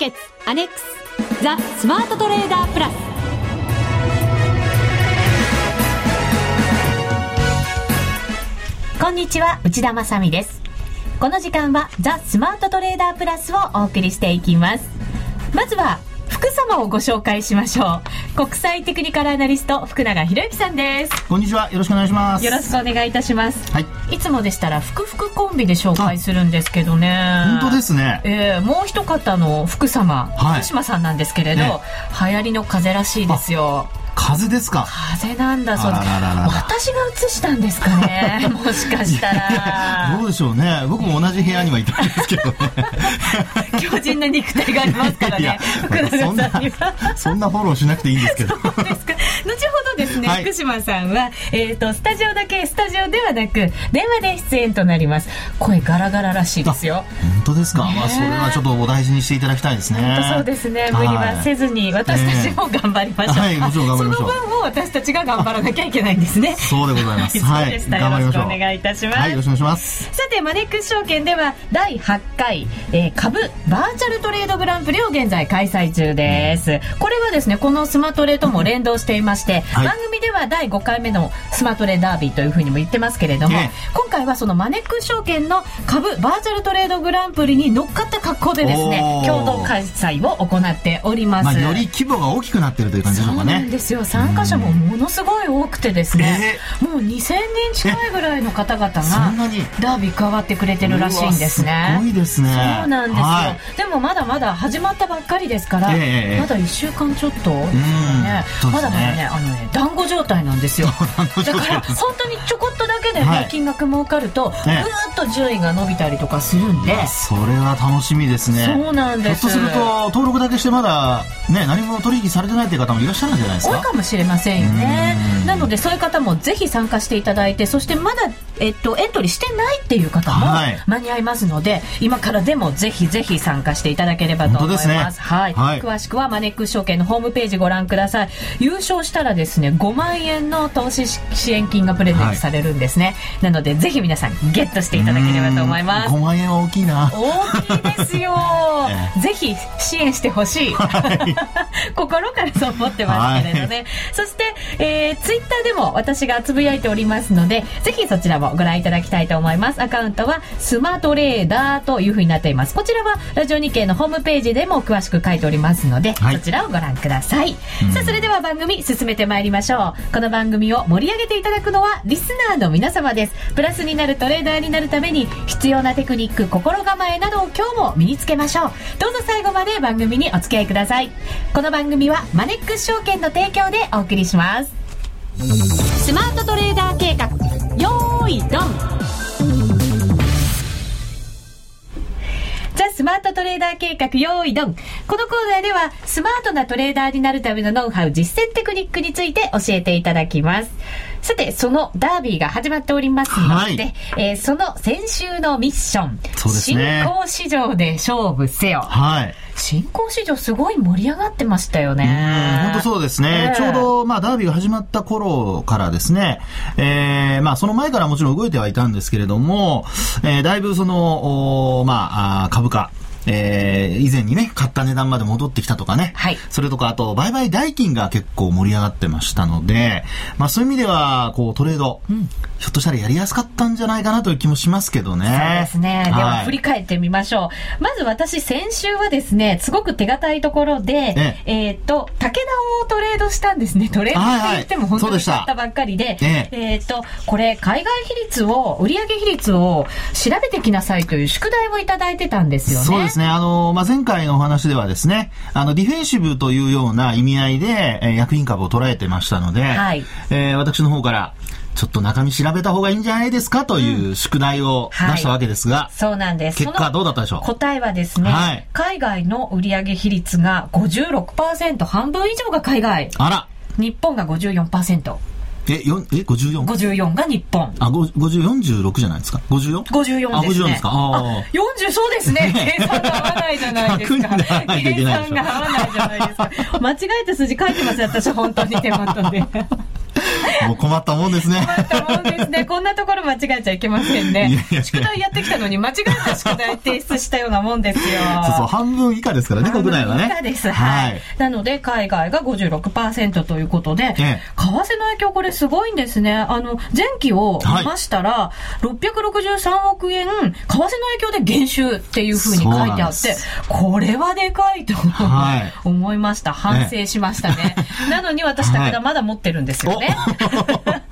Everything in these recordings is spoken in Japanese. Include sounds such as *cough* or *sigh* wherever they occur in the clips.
決アネックスザ・スマートトレーダープラス。こんにちは内田まさです。この時間はザ・スマートトレーダープラスをお送りしていきます。まずは様をご紹介しましょう。国際テクニカルアナリスト福永博之さんです。こんにちは。よろしくお願いします。よろしくお願いいたします。はい。いつもでしたら福福コンビで紹介するんですけどね。本当ですね。えー、もう一方の福様、はい。福島さんなんですけれど、ね流行りの風らしいですよ風ですか？風なんだ。そう。私が映したんですかね？*laughs* もしかしたら。どうでしょうね。僕も同じ部屋にはいたんですけどね。*laughs* 強靭な肉体がありますからね。そんなさんには。そんなフォローしなくていいんですけど。そうですか。後ほどですね、はい。福島さんは、えー、とスタジオだけスタジオではなく電話で出演となります。声ガラガラらしいですよ。本当ですか、ねまあそれはちょっとお大事にしていただきたいですね。そうですね。無理はせずに私たちも頑張りましょう、はいもちろん頑張りましょうその分を私たちが頑張らなきゃいけないんですね。*laughs* そうでございます。*laughs* はい。そうでした、頑張りましょう。よろしくお願いいたします、はいよろしくお願いします。さてマネックス証券では第8回、えー株バーチャルトレードグランプリを現在開催中です。これはですねこのスマトレとも連動していまして、はい。番組では第5回目のスマトレダービーというふうにも言ってますけれども、ええ。今回はそのマネックス証券の株バーチャルトレードグランプリに乗っかった格好でですね共同開催を行っております、まあより規模が大きくなってるという感じでしょうかねですよ。参加者もものすごい多くてですね、もう2000人近いぐらいの方々がダービー加わってくれてるらしいんですね。すごいですね。そうなんですよ、はい。でもまだまだ始まったばっかりですから、ええええ。まだ1週間ちょっと。ですよね。ねまだまだねあのね団子状態なんですよ。*laughs* だから本当にちょこっとだけでね、はい。金額儲かるとぐーえっと順位が伸びたりとかするんで、それは楽しみですね。そうなんです。ひょっとすると登録だけしてまだね何も取引されてないという方もいらっしゃるんじゃないですかかもしれませんよね。うん。なのでそういう方もぜひ参加していただいてそしてまだ、えっと、エントリーしてないっていう方もはい。間に合いますので、今からでもぜひぜひ参加していただければと思います。ね。はい、はい。詳しくはマネックス証券のホームページご覧ください。優勝したらですね5万円の投資支援金がプレゼントされるんですね、なのでぜひ皆さんゲットしていただければと思います。5万円は大きいな。大きいですよ。*laughs* えぜひ支援してほしい、*laughs* 心からそう思ってますけれどね、そして、えー、ツイッターでも私がつぶやいておりますのでぜひそちらもご覧いただきたいと思います。アカウントはスマートレーダーというふうになっています。こちらはラジオ日経のホームページでも詳しく書いておりますので、はい。そちらをご覧ください、さあそれでは番組進めてまいりましょう。この番組を盛り上げていただくのはリスナーの皆様です。プラスになるトレーダーになるために必要なテクニック心構えなどを今日も身につけましょう。どうぞ最後まで番組にお付き合いください。この番組はマネックス証券の提供でお送りします。スマートトレーダー計画。よーいドン。ザ・スマートトレーダー計画用意ドン。このコーナーでは、スマートなトレーダーになるためのノウハウ、実践テクニックについて教えていただきます。さて、そのダービーが始まっておりますので、はい。えーその先週のミッション、そうですね。新興市場で勝負せよ。はい新興市場すごい盛り上がってましたよね。本当そうですね、ええ。ちょうど、まあ、ダービーが始まった頃からですね、えーまあ、その前からもちろん動いてはいたんですけれども、えーだいぶその、おまあ、株価、えー以前にね、買った値段まで戻ってきたとかね。はいそれとか、あと、売買代金が結構盛り上がってましたので、まあそういう意味では、こう、トレード、ひょっとしたらやりやすかったんじゃないかなという気もしますけどね。そうですね。でははい振り返ってみましょう。まず私先週はですね、すごく手堅いところで、ええっ、と、武田をトレードしたんですね。トレードって言ってもはいはい本当に買ったばっかりで、ええっ、と、これ海外比率を、売上比率を調べてきなさいという宿題をいただいてたんですよね。ですね。あの、まあ、前回のお話ではですね、あの、ディフェンシブというような意味合いで、えー薬品株を捉えてましたので、はいえー私の方から、ちょっと中身調べた方がいいんじゃないですかという宿題を出したわけですが、そうなんです。結果どうだったでしょう？答えはですね、はい海外の売上比率が56%、半分以上が海外。あら、日本が54%。え、よんえ、54? 54が日本。あ、ご50、46じゃないですか ?54? 54あ、ですね。54ですか？ああ40そうですね。計算が合わないじゃないですか。*laughs* 100にならないといけないでしょ計算が合わないじゃないですか。間違えた数字書いてますよ、私、本当に手元で。*laughs* もう困ったもんですね。困ったもんですね。こんなところ間違えちゃいけませんね。いやいや宿題やってきたのに間違えた宿題提出したようなもんですよ。そうそう、半分以下ですからね、国内はね。以下です。はい。はいなので、海外が56%ということで、ええ為替の影響これすごいんですね。あの、前期を見ましたら、663億円、為替の影響で減収っていうふうに書いてあって、これはでかいとはい思いました。反省しましたね。*laughs* なのに私、武田まだ持ってるんですよね。*laughs*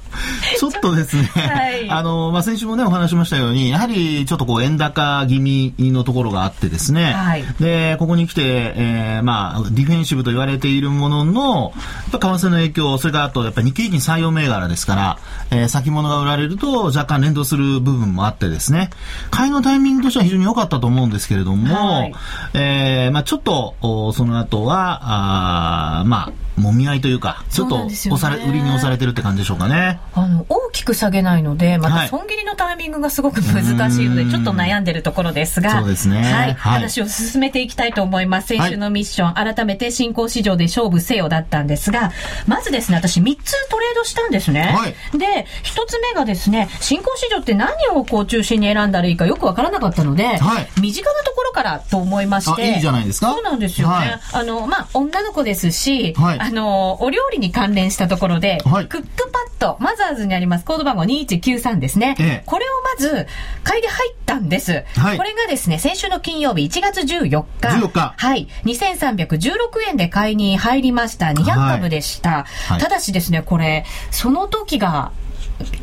ちょっとですね、はい。あの、まあ、先週もね、お話しましたように、やはりちょっとこう、円高気味のところがあってですね、はい。で、ここに来て、えーまあ、ディフェンシブと言われているものの、やっぱ為替の影響、それからあと、やっぱり日経平均採用銘柄ですから、えー先物が売られると若干連動する部分もあってですね、買いのタイミングとしては非常に良かったと思うんですけれども、はい。えーまあ、ちょっと、おその後は、あーまあ、もみ合いというか、ちょっと押され、売りに押されてるって感じでしょうかね。あの、大きく下げないので、まはい。た損切りのタイミングがすごく難しいので、うん。ちょっと悩んでるところですが、そうですね。はい。はい。話を進めていきたいと思います。先週のミッション、改めて新興市場で勝負せよだったんですが、まずですね、私3つトレードしたんですね。はい。で、1つ目がですね、新興市場って何をこう中心に選んだらいいかよくわからなかったので、はい。身近なところからと思いまして、あいいじゃないですか。そうなんですよね。はい。あの、まあ、女の子ですし、はいあの、お料理に関連したところで、はいクックパッド、マザーズにあります、コード番号2193ですね。ええこれをまず、買いで入ったんです。はいこれがですね、先週の金曜日、1月14日。14日はい。2316円で買いに入りました。200株でした。はいただしですね、これ、その時が、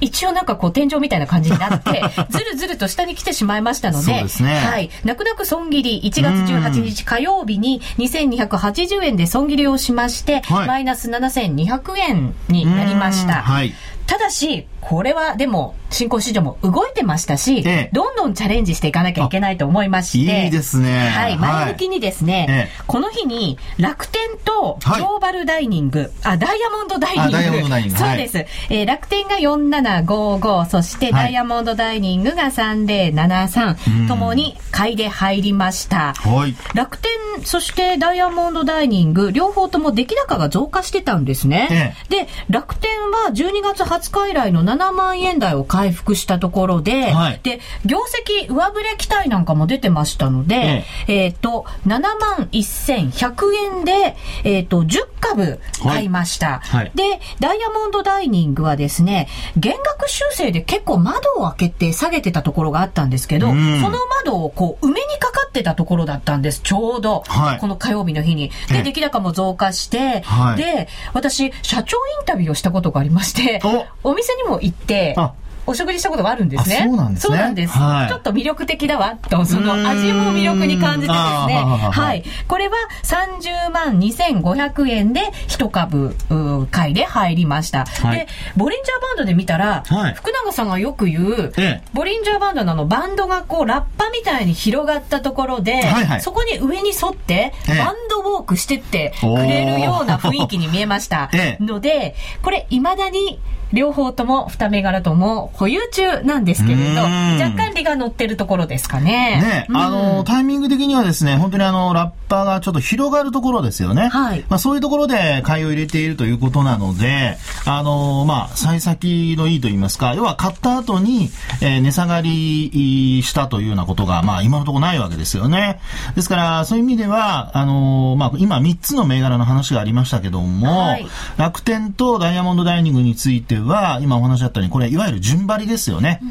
一応なんかこう天井みたいな感じになって、*laughs* ずるずると下に来てしまいましたので、ですねはい。泣く泣く損切り、1月18日火曜日に2280円で損切りをしまして、はいマイナス7200円になりました。うんはい。ただし、これはでも、新興市場も動いてましたし、ええどんどんチャレンジしていかなきゃいけないと思いまして。いいですねはい。前向きにですね、ええこの日に楽天とグはいローバルダイニング、あ、ダイヤモンドダイニング。あダイヤモンドダイニングはいそうです。えー楽天が4755、そしてはいダイヤモンドダイニングが3073、うんともに買いで入りました。はい。楽天、そしてダイヤモンドダイニング、両方とも出来高が増加してたんですね。で、楽天は12月20日以来の7万円台を回復したところで、はい。で、業績上振れ期待なんかも出てましたので、えっ、と、7万1100円で、えっ、と、10株買いました。はい。で、ダイヤモンドダイニングはですね、減額修正で結構窓を開けて下げてたところがあったんですけど、うん。その窓をこう、埋めにかかってたところだったんです、ちょうど。はい。この火曜日の日に。で、え。え出来高も増加して、はい。で、私、社長インタビューをしたことがありまして、お店にも行ってあ、お食事したことがあるんですね。あそうなんですね。そうなんです。はい。ちょっと魅力的だわ、と、その味も魅力に感じてですね。はい。これは30万2500円で一株、う買いで入りました。はい。で、ボリンジャーバンドで見たら、はい。福永さんがよく言う、ええ。ボリンジャーバンドのあのバンドがこうラッパみたいに広がったところで、はいはい。そこに上に沿ってええ。バンドウォークしてってくれるような雰囲気に見えました。*laughs* ええ。ので、これ未だに両方とも二銘柄とも保有中なんですけれど、若干利が乗ってるところですかね。ね、うんあの、タイミング的にはですね、本当にあの、ラッパーがちょっと広がるところですよね。はいまあそういうところで買いを入れているということなので、あの、まあ、幸先のいいと言いますか、要は買った後に、えー値下がりしたというようなことが、まあ今のところないわけですよね。ですから、そういう意味では、あの、まあ今3つの銘柄の話がありましたけども、はい楽天とダイヤモンドダイニングについては、今お話あったように、これいわゆる順張りですよね。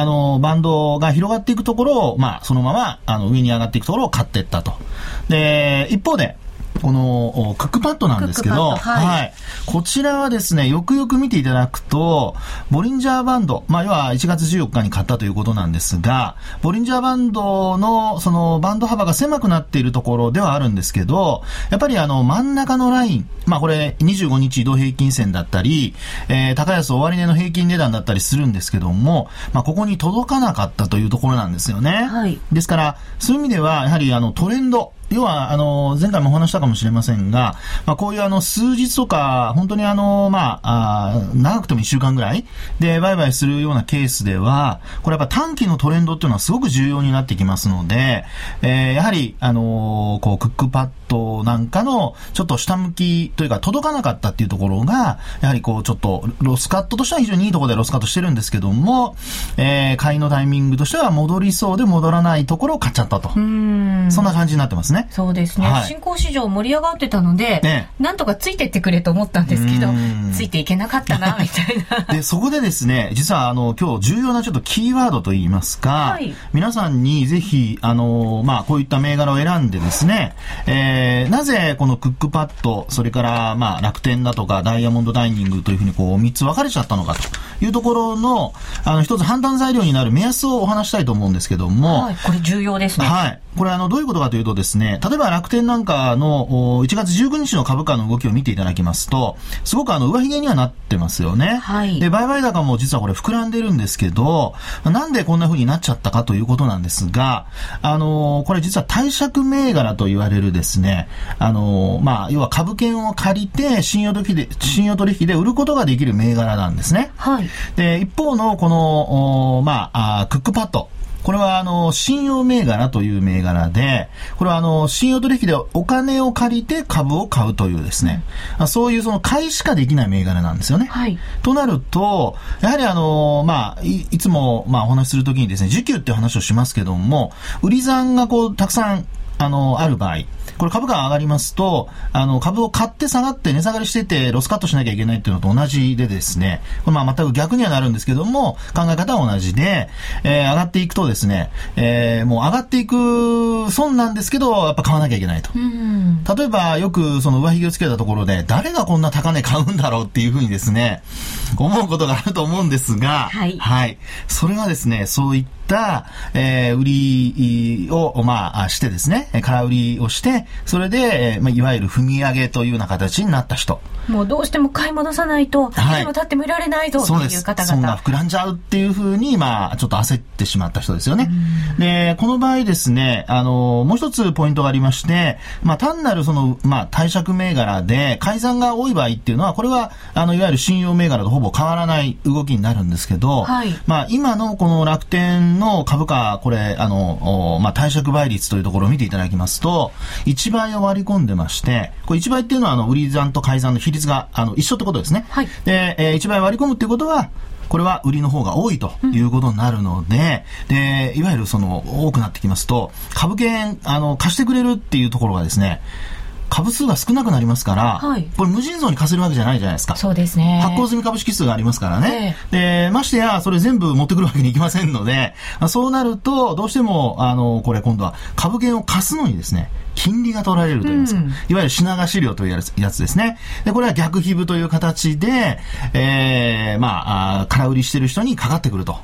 あの、バンドが広がっていくところを、まあ、そのまま、あの、上に上がっていくところを買っていったと。で、一方で、この、おクックパッドなんですけど、クックパッドはい。こちらはですね、よくよく見ていただくと、ボリンジャーバンド、まあ、要は1月14日に買ったということなんですが、ボリンジャーバンドの、その、バンド幅が狭くなっているところではあるんですけど、やっぱりあの、真ん中のライン、まあ、これ、25日移動平均線だったり、えー高安終値の平均値段だったりするんですけども、まあ、ここに届かなかったというところなんですよね。はい。ですから、そういう意味では、やはりあのトレンド、要は、あの、前回もお話したかもしれませんが、まあ、こういうあの、数日とか、本当にあの、まあ、あ長くても1週間ぐらいで売買するようなケースでは、これやっぱ短期のトレンドっていうのはすごく重要になってきますので、えー、やはり、あのこう、クックパッドなんかの、ちょっと下向きというか、届かなかったっていうところが、やはりこう、ちょっと、ロスカットとしては非常にいいところでロスカットしてるんですけども、えー、買いのタイミングとしては戻りそうで戻らないところを買っちゃったと。そんな感じになってますね。ね。そうですね。はい、新興市場盛り上がってたので、ね、なんとかついてってくれと思ったんですけど、ついていけなかったな、みたいな。*laughs* で、そこでですね、実はあの、今日重要なちょっとキーワードといいますか、はい、皆さんにぜひ、あの、まあ、こういった銘柄を選んでですね、えー、なぜこのクックパッド、それから、まあ、楽天だとか、ダイヤモンドダイニングというふうにこう、3つ分かれちゃったのかというところの、あの、一つ判断材料になる目安をお話したいと思うんですけども、はい、これ重要ですね。はい。これあの、どういうことかというとですね、例えば楽天なんかの1月19日の株価の動きを見ていただきますと、すごくあの、上髭にはなってますよね。はい。で、売買高も実はこれ膨らんでるんですけど、なんでこんな風になっちゃったかということなんですが、あのこれ実は貸借銘柄と言われるですね、あのまあ、要は株券を借りて信用取引で、信用取引で売ることができる銘柄なんですね。はい。で、一方のこの、まあ、あクックパッド。これはあの、信用銘柄という銘柄で、これはあの、信用取引でお金を借りて株を買うというですね、うん、そういうその買いしかできない銘柄なんですよね。はい。となると、やはりあの、まあ、いいつも、まあ、お話しするときにですね、需給っていう話をしますけども、売り算がこう、たくさん、あの、ある場合、これ株価が上がりますと、あの、株を買って下がって値下がりしてて、ロスカットしなきゃいけないっていうのと同じでですね、これまあ全く逆にはなるんですけども、考え方は同じで、えー、上がっていくとですね、えー、もう上がっていく損なんですけど、やっぱ買わなきゃいけないと。例えば、よくその上髭をつけたところで、誰がこんな高値買うんだろうっていうふうにですね、思うことがあると思うんですが、はい。はい。それはですね、そういった、えー、売りを、まあ、してですね、空売りをして、それで、まあ、いわゆる踏み上げというような形になった人。もうどうしても買い戻さないと、はい、も立ってもいられないぞっていう方々。そんな膨らんじゃうっていうふうに、まあ、ちょっと焦ってしまった人ですよね。で、この場合ですね、あの、もう一つポイントがありまして、まあ、単なるその、まあ、貸借銘柄で、改ざんが多い場合っていうのは、これは、あの、いわゆる信用銘柄とほぼ変わらない動きになるんですけど、はい、まあ、今のこの楽天の株価、これ、あの、まあ、貸借倍率というところを見ていただきますと、1倍を割り込んでまして、これ1倍っていうのは、あの、売り算と改ざんの比率があの一緒ってことですね。はい、で、えー、1倍割り込むっていうことは、これは売りの方が多いということになるので、うん、で、いわゆるその、多くなってきますと、株券、あの、貸してくれるっていうところがですね、株数が少なくなりますから、はい、これ無尽蔵に貸せるわけじゃないじゃないですか。そうですね。発行済み株式数がありますからね。えー、で、ましてや、それ全部持ってくるわけにいきませんので、そうなると、どうしても、あの、これ今度は株券を貸すのにですね、金利が取られるといいますか、うん、いわゆる品貸し料というやつですね。で、これは逆皮膚という形で、えー、まあ、空売りしてる人にかかってくると。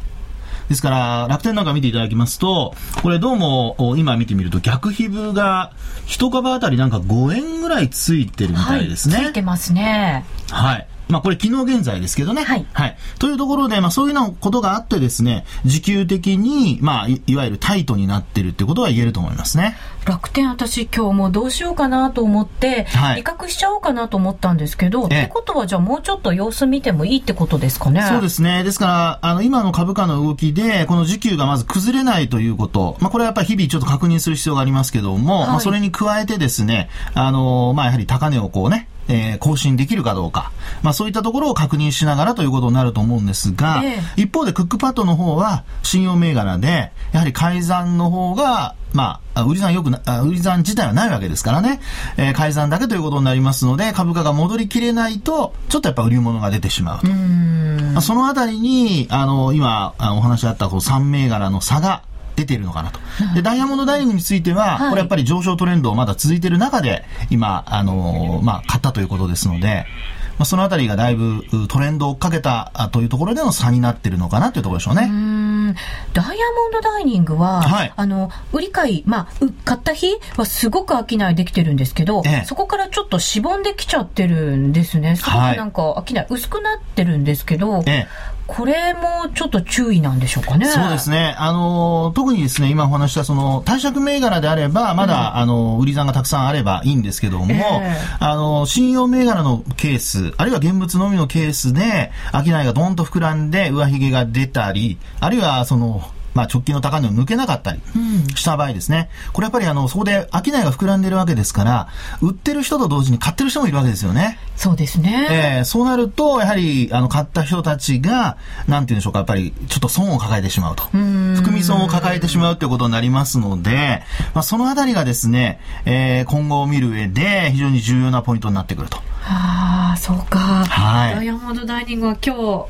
ですから、楽天なんか見ていただきますと、これどうも、今見てみると逆皮膚が一株あたりなんか5円ぐらいついてるみたいですね。はい、ついてますね。はい。まあこれ昨日現在ですけどね。はい。はい。というところで、まあそういうようなことがあってですね、時給的に、まあいいわゆるタイトになってるってことは言えると思いますね。楽天私今日もどうしようかなと思って、はい、威嚇しちゃおうかなと思ったんですけど、ってことはじゃあもうちょっと様子見てもいいってことですかね。そうですね。ですから、あの今の株価の動きで、この時給がまず崩れないということ、まあこれはやっぱり日々ちょっと確認する必要がありますけども、はい、まあそれに加えてですね、あの、まあやはり高値をこうね、えー、更新できるかどうか、まあ、そういったところを確認しながらということになると思うんですが、えー、一方でクックパッドの方は信用銘柄で、やはり改ざんの方が、まあ、売り算よくな、売り算自体はないわけですからね、えー、改ざんだけということになりますので、株価が戻りきれないと、ちょっとやっぱ売り物が出てしまうと。まあ、そのあたりに、あの、今、お話あったこう3銘柄の差が、出ているのかなと。で、ダイヤモンドダイニングについては、これやっぱり上昇トレンドをまだ続いている中で、今、あのー、まあ、買ったということですので、まあ、そのあたりがだいぶトレンドをかけたというところでの差になっているのかなというところでしょうね。うダイヤモンドダイニングは、はい、あの、売り買い、まあ、買った日はすごく商いできてるんですけど、ええ、そこからちょっとしぼんできちゃってるんですね。すごくなんか商い薄くなってるんですけど、ええ、これもちょっと注意なんでしょうかね。そうですね。あの、特にですね、今お話したその、貸借銘柄であれば、まだ、うん、あの、売り算がたくさんあればいいんですけども、えー、あの、信用銘柄のケース、あるいは現物のみのケースで、商いがドンと膨らんで、上髭が出たり、あるいは、その、まあ、直近の高値を抜けなかったりした場合ですね、うん、これやっぱりあのそこで商いが膨らんでるわけですから、売ってる人と同時に買ってる人もいるわけですよね。そうですね。えー、そうなると、やはりあの買った人たちが、なんていうんでしょうか、やっぱりちょっと損を抱えてしまうと。含み損を抱えてしまうということになりますので、まあ、そのあたりがですね、えー、今後を見る上で非常に重要なポイントになってくると。はあ、そうか。はい。ダイヤモンドダイニングは今日、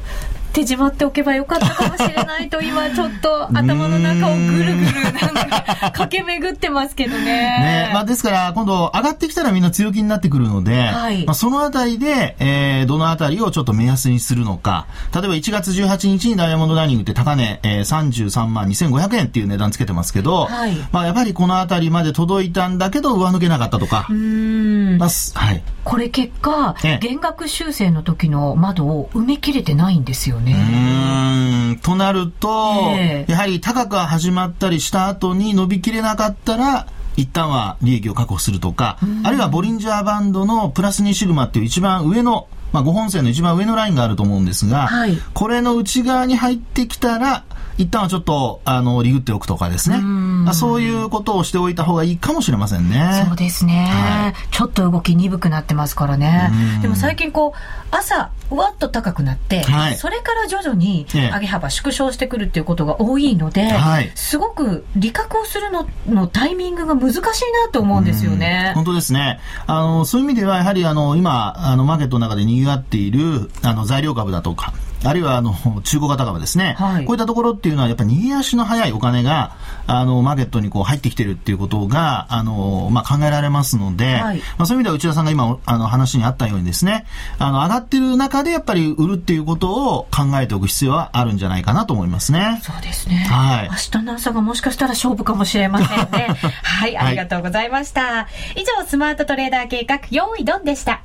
手締まっておけばよかったかもしれないと今ちょっと頭の中をぐるぐるなんか駆け巡ってますけどね。ねまあですから今度上がってきたらみんな強気になってくるので、はい、まあそのあたりで、えー、どのあたりをちょっと目安にするのか。例えば1月18日にダイヤモンドダイニングって高値、えー、33万2500円っていう値段つけてますけど、はい、まあやっぱりこのあたりまで届いたんだけど上抜けなかったとか。うん。まあ、はい。これ結果、減額修正の時の窓を埋め切れてないんですよね。うん。となると、えー、やはり高く始まったりした後に伸びきれなかったら、一旦は利益を確保するとか、あるいはボリンジャーバンドのプラス2シグマっていう一番上の、まあ、5本線の一番上のラインがあると思うんですが、はい、これの内側に入ってきたら、一旦はちょっと、あの、リグっておくとかですね。まあ、そういうことをしておいた方がいいかもしれませんね。そうですね。はい、ちょっと動き鈍くなってますからね。でも最近こう、朝、うわっと高くなって、はい、それから徐々に上げ幅縮小してくるっていうことが多いので、はい、すごく利確をするののタイミングが難しいなと思うんですよね。本当ですね。あの、そういう意味では、やはりあの、今、あの、マーケットの中で賑わっている、あの、材料株だとか、あるいはあの中古型株ですね、はい、こういったところっていうのは、やっぱり逃げ足の速いお金があのマーケットにこう入ってきてるっていうことがあの、まあ、考えられますので、はい、まあ、そういう意味では内田さんが今あの話にあったようにですねあの上がってる中でやっぱり売るっていうことを考えておく必要はあるんじゃないかなと思いますね。そうですね。はい。明日の朝がもしかしたら勝負かもしれませんね。*laughs* はい、ありがとうございました。はい、以上、スマートトレーダー計画、用意ドンでした。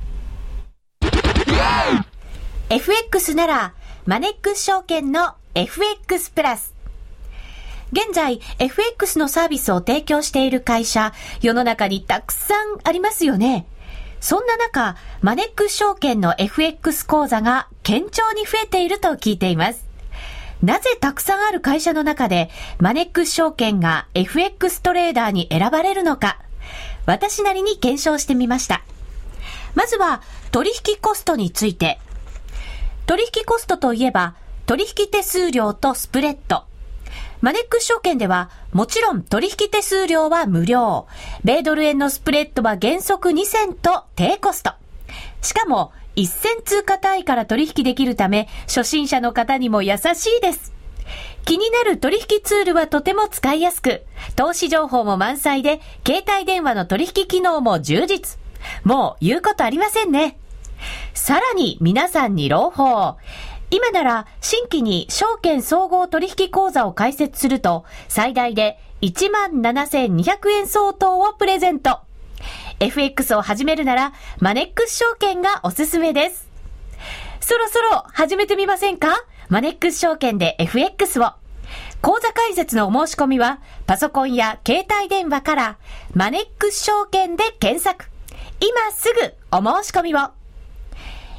FX ならマネックス証券の FX プラス。現在、FX のサービスを提供している会社、世の中にたくさんありますよね。そんな中、マネックス証券の FX 講座が堅調に増えていると聞いています。なぜたくさんある会社の中で、マネックス証券が FX トレーダーに選ばれるのか、私なりに検証してみました。まずは、取引コストについて、取引コストといえば、取引手数料とスプレッド。マネックス証券では、もちろん取引手数料は無料。米ドル円のスプレッドは原則2銭と低コスト。しかも、1銭通貨単位から取引できるため、初心者の方にも優しいです。気になる取引ツールはとても使いやすく、投資情報も満載で、携帯電話の取引機能も充実。もう言うことありませんね。さらに皆さんに朗報。今なら新規に証券総合取引口座を開設すると最大で17,200円相当をプレゼント。FX を始めるならマネックス証券がおすすめです。そろそろ始めてみませんか？マネックス証券で FX を。口座開設のお申し込みはパソコンや携帯電話からマネックス証券で検索。今すぐお申し込みを。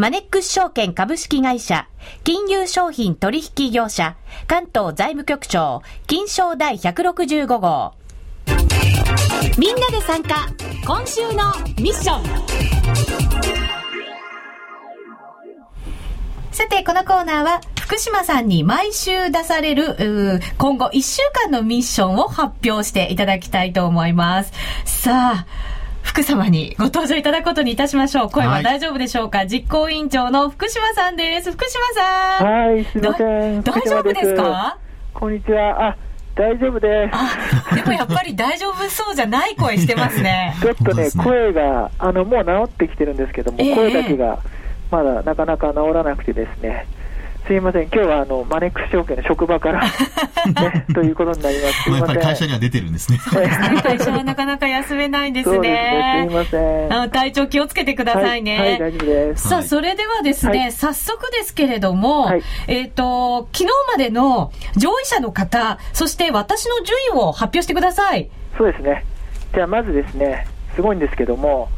マネックス証券株式会社、金融商品取引業者、関東財務局長、金賞第165号。みんなで参加、今週のミッション。さて、このコーナーは、福島さんに毎週出される、今後1週間のミッションを発表していただきたいと思います。さあ、福様にご登場いただくことにいたしましょう。声は大丈夫でしょうか、はい、実行委員長の福島さんです。福島さん。はい、すみません。大丈夫ですか？こんにちは。あ、大丈夫です。あ、でもやっぱり大丈夫そうじゃない声してますね。*laughs* ちょっとね、声が、あの、もう治ってきてるんですけども、ええ声だけがまだなかなか治らなくてですね、すいません、今日はあの、マネックス証券の職場から、*laughs* ね、ということになります。*laughs* まあやっぱ。り会社には出てるんですね。会社はなかなか休めないですそうですね、ね。すいません。あ体調気をつけてくださいね。はい、はい、大丈夫です。さあ、はいそれではですね、はい早速ですけれども、はいえっ、と、昨日までの上位者の方、そして私の順位を発表してください。そうですね。じゃあ、まずですね、すごいんですけども、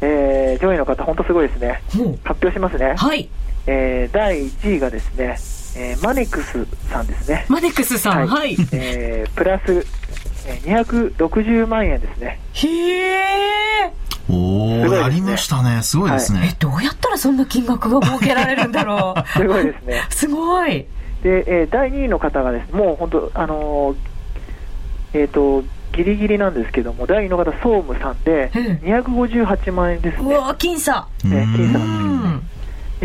えー、上位の方、本当すごいですね。発表しますね。はい。えー、第1位がですね、えーマネックスさんですね。マネックスさん、はい。えープラス、えー260万円ですね。へえ。おー、すごいですねやりましたね。すごいですえね。、どうやったらそんな金額が設けられるんだろう。*laughs* すごいですね。すごい。で、えー第2位の方がですね、もう本当、あのーえっ、と、ギリギリなんですけども、第2位の方、総務さんで、うん258万円ですね。うわ、僅差。うね金さうんんん。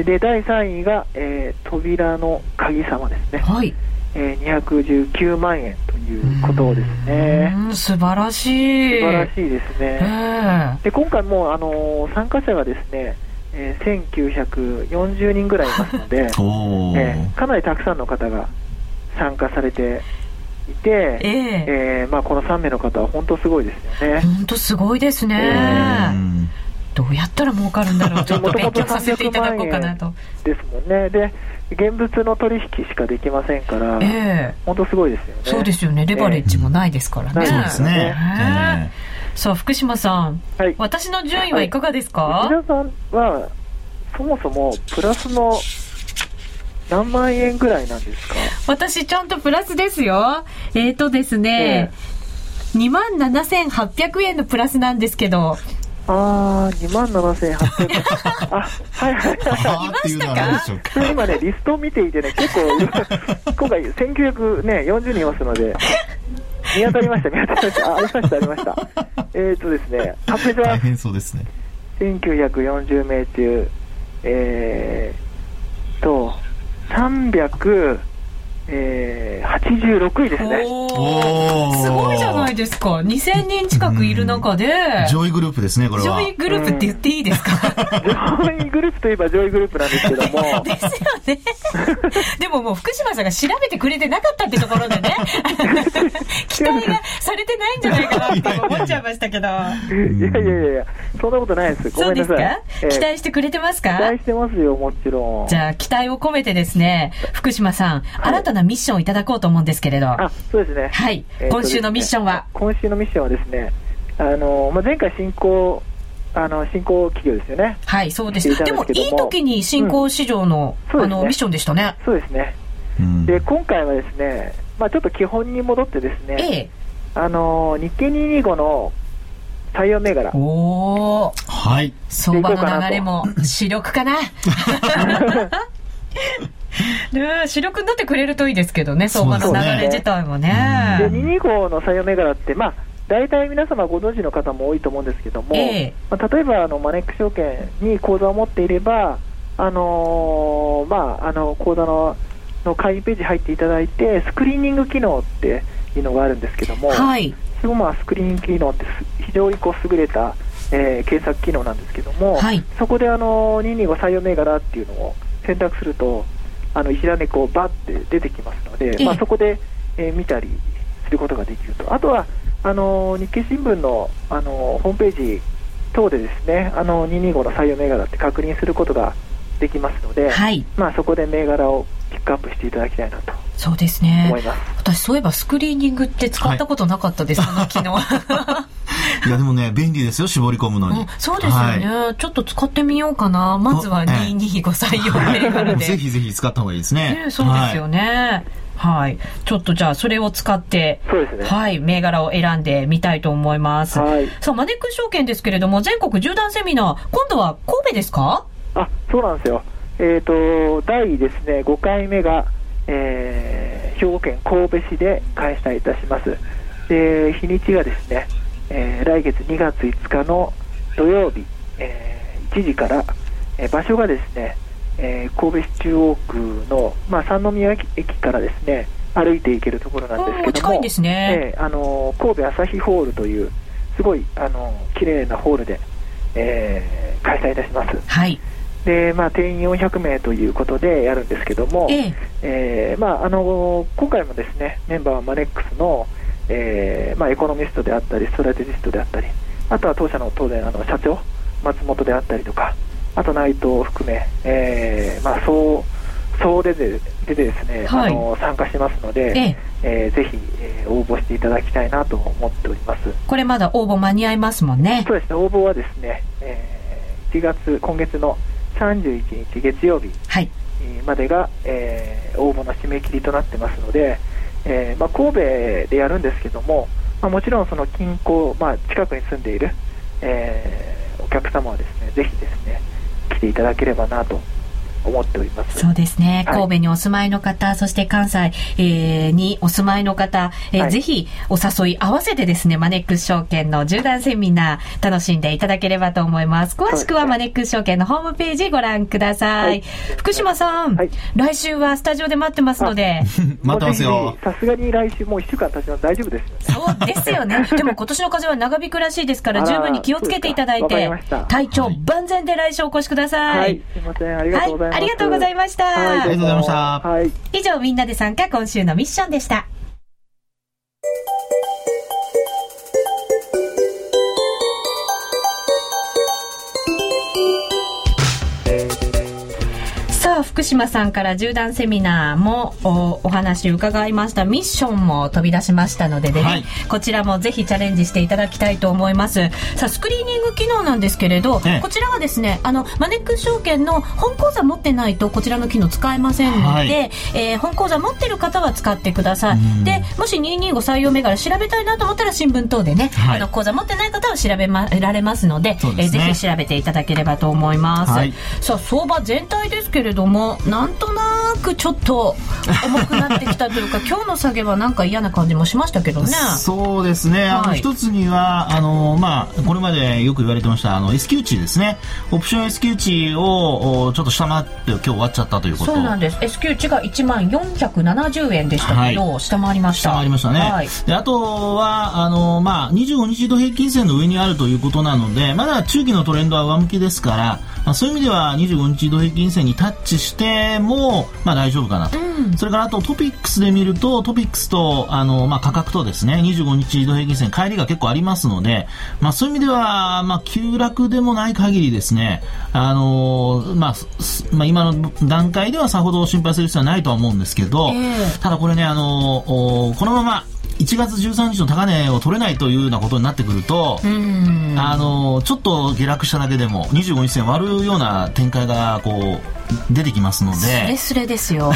で、第3位が、えー扉の鍵様ですね。はい。えー219万円ということですね。うん、素晴らしい。素晴らしいですえね。えで、今回もう、あのー参加者がですね、えー1940人ぐらいいますので。*laughs* えーかなりたくさんの方が参加されていて、えええーまあ、この3名の方は本当すごいですよね。本当すごいですね。うんどうやったら儲かるんだろう？*laughs* ちょっと勉強させていただこうかなと。ですもんね。で、現物の取引しかできませんから、ええ本当すごいですよね。そうですよね。レバレッジもないですからね。ええそうですね。えさあ、福島さん。はい。私の順位はいかがですか、皆さんは、そもそもプラスの何万円ぐらいなんですか？私ちゃんとプラスですよ。えーとですね、2万7800円のプラスなんですけど、あー、2万7800円。*laughs* あ、はいはいはい。あーっていうのは何でしょうか。今ね、リストを見ていてね、結構、*laughs* 今回1940人いますので、*laughs* 見当たりました、見当たりました。あ、ありました、ありました。えーとですね、発表します。大変そうですね。1940名中、えーと、300、えー、86位ですね。おおーすごいじゃないですか。2000人近くいる中で、上位グループですね、これは。上位グループって言っていいですか、上位グループといえば上位グループなんですけども、*laughs* ですよね。でももう福島さんが調べてくれてなかったってところでね、*laughs* 期待がされてないんじゃないかなって思っちゃいましたけど。いやいやいやいや、そんなことないです。ごそうですか？めんなさい。えー期待してくれてますか？期待してますよ、もちろん。じゃあ、期待を込めてですね、福島さん、新たなミッションをいただこうと思うんですけれど。あ、そうですね。はいえーと今週のミッションは？今週のミッションはですね、あの、まあ、前回進行、あの、進行企業ですよね。はい、そうです。ででもいい時に新興市場の、うんねあの、ミッションでしたね。そうですね。うんで、今回はですね、まあ、ちょっと基本に戻ってですね、ええ。あの、日経225の採用銘柄。おー、はい。相場の流れも主力かな。*laughs* ね主力になってくれるといいですけどね、相場の流れ自体もで、ね。225の採用銘柄って、まあ、大体皆様ご存知の方も多いと思うんですけども、ええまあ、例えばあのマネックス証券に口座を持っていれば、あのーまあ、あの口座のの会員ページ入っていただいて、スクリーニング機能っていうのがあるんですけども、はい。そのまあスクリーニング機能ってす非常にこう優れた、えー検索機能なんですけども、はいそこであの225採用銘柄っていうのを選択すると、あの一覧でこうバッて出てきますので、ええまあ、そこで、えー見たりすることができると、あとはあの日経新聞のあのホームページ等でですねあの225の採用銘柄って確認することができますので、はい。まあ、そこで銘柄をピックアップしていただきたいなとそうですね思い。ます。私、そういえばスクリーニングって使ったことなかったです、その機能。いや、でもね、便利ですよ、絞り込むのにうん。そうですよね、はちょっと使ってみようかな。まずは225採用銘柄で。*laughs* ぜひぜひ使った方がいいですね。ね、そうですよね。はい。ちょっとじゃあ、それを使って、そうですねはい、銘柄を選んでみたいと思います。はいさあ、マネックス証券ですけれども、全国縦断セミナー、今度は神戸ですか？あそうなんですよ、えー、と第ですね5回目が、えー兵庫県神戸市で開催いたします、で日にちがですね、えー来月2月5日の土曜日、えー1時から、えー場所がですね、えー神戸市中央区の、まあ、三宮駅からですね歩いていけるところなんですけども、近いんですね、えー、あの神戸朝日ホールという、すごいあの綺麗なホールで、えー、開催いたします。はい。でまあ、定員400名ということでやるんですけども、ええ。ー、まあ、あの今回もですねメンバーはマネックスの、えーまあ、エコノミストであったり、ストラテジストであったり、あとは当社の当然あの社長、松本であったりとか、あと内藤を含め、えーまあ、総総でででですね、はい、あの参加してますので、ええ。えー、ぜひ、えー、応募していただきたいなと思っております。これまだ応募間に合いますもんね。そうですね。応募はですね、えー、1月今月の31日月曜日までが、えー、応募の締め切りとなってますので、えーまあ、神戸でやるんですけども、まあ、もちろんその近郊、まあ、近くに住んでいる、えー、お客様はですねぜひですね来ていただければなと思っております。そうですね、神戸にお住まいの方、そして関西、えー、にお住まいの方、えー、はい、ぜひお誘い合わせてですねマネックス証券の縦断セミナー楽しんでいただければと思います。詳しくはマネックス証券のホームページご覧ください、はい、福島さん、はい、来週はスタジオで待ってますので。*laughs* 待ってますよ。さすがに来週もう1週間経ちます。大丈夫です。そうですよね。*laughs* でも今年の風は長引くらしいですから十分に気をつけていただいて体調万全で来週お越しください、はい、すいません。ありがとうございます、ありがとうございました。ありがとうございました。はい、以上、みんなで参加、今週のミッションでした。福島さんから縦断セミナーもおお話伺いました。ミッションも飛び出しましたのででね、はい、こちらもぜひチャレンジしていただきたいと思います。さあスクリーニング機能なんですけれど、ええ、こちらはですねあのマネックス証券の本口座持ってないとこちらの機能使えませんので、はい、えー、本口座持ってる方は使ってください。でもし225採用銘柄調べたいなと思ったら新聞等でね、はい、あの口座持ってない方は調べまられますのでで、ね、えー、ぜひ調べていただければと思います、はい、さあ相場全体ですけれどもなんとなくちょっと重くなってきたというか *laughs* 今日の下げはなんか嫌な感じもしましたけどね。そうですね、あの一つにはあの、まあ、これまでよく言われてましたあの S q 値ですね。オプション S q 値をちょっと下回って今日終わっちゃったということ。そうなんです。S q 値が1万470円でしたけど、はい、下回りました。下回りましたね、はい、であとはあの、まあ、25日移動平均線の上にあるということなのでまだ中期のトレンドは上向きですから、まあ、そういう意味では25日移動平均線にタッチしても、まあ、大丈夫かなと、うん、それからあとトピックスで見るとトピックスとあの、まあ、価格とですね25日移動平均線帰りが結構ありますので、まあ、そういう意味では、まあ、急落でもない限りですねあの、まあまあ、今の段階ではさほど心配する必要はないとは思うんですけど、えー、ただこれねあのこのまま1月13日の高値を取れないというようなことになってくると、あのちょっと下落しただけでも25日線割るような展開がこう出てきますのでスレスレですよ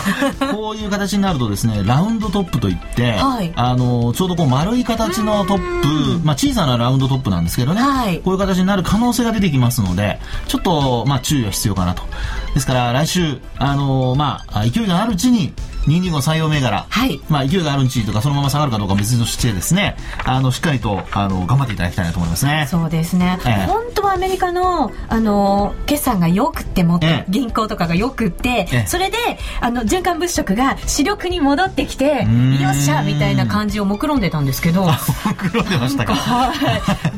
*laughs* こういう形になるとですねラウンドトップといって、はい、あのちょうどこう丸い形のトップ、まあ、小さなラウンドトップなんですけどね、はい、こういう形になる可能性が出てきますのでちょっと、まあ、注意は必要かなと。ですから来週あの、まあ、勢いがあるうちに225採用銘柄、はい、まあ、勢いがあるうちとかそのまま下がるかどうか別にとしてですね。あのしっかりとあの頑張っていただきたいなと思いますね。そうですね、えー、本当はアメリカのあの決算がよくっても、えー、銀行とかがよくって、えー、それであの循環物色が主力に戻ってきてよっしゃみたいな感じを目論んでたんですけど目論んでましたか。は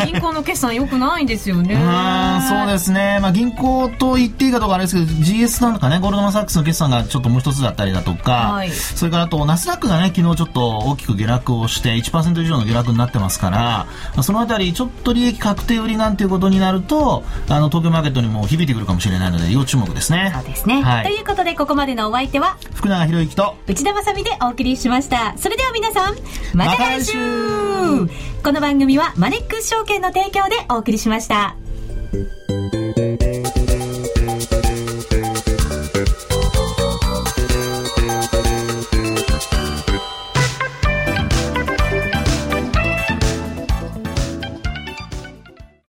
い。銀行の決算よくないんですよね。*laughs* そうですね、まあ、銀行と言っていいかどうかあれですけど GS なんかねゴールドマン・サックスの決算がちょっともう一つだったりだとか、はい、それからあとナスダックがね昨日ちょっと大きく下落をして1%以上の下落になってますから、まあ、そのあたりちょっと利益確定売りなんていうことになるとあの東京マーケットにも響いてくるかもしれないので要注目ですね。そうですね、はい、ということでここまでのお相手は福永博之と内田まさでお送りしました。それでは皆さんまた来週。ま、この番組はマネックス証券の提供でお送りしました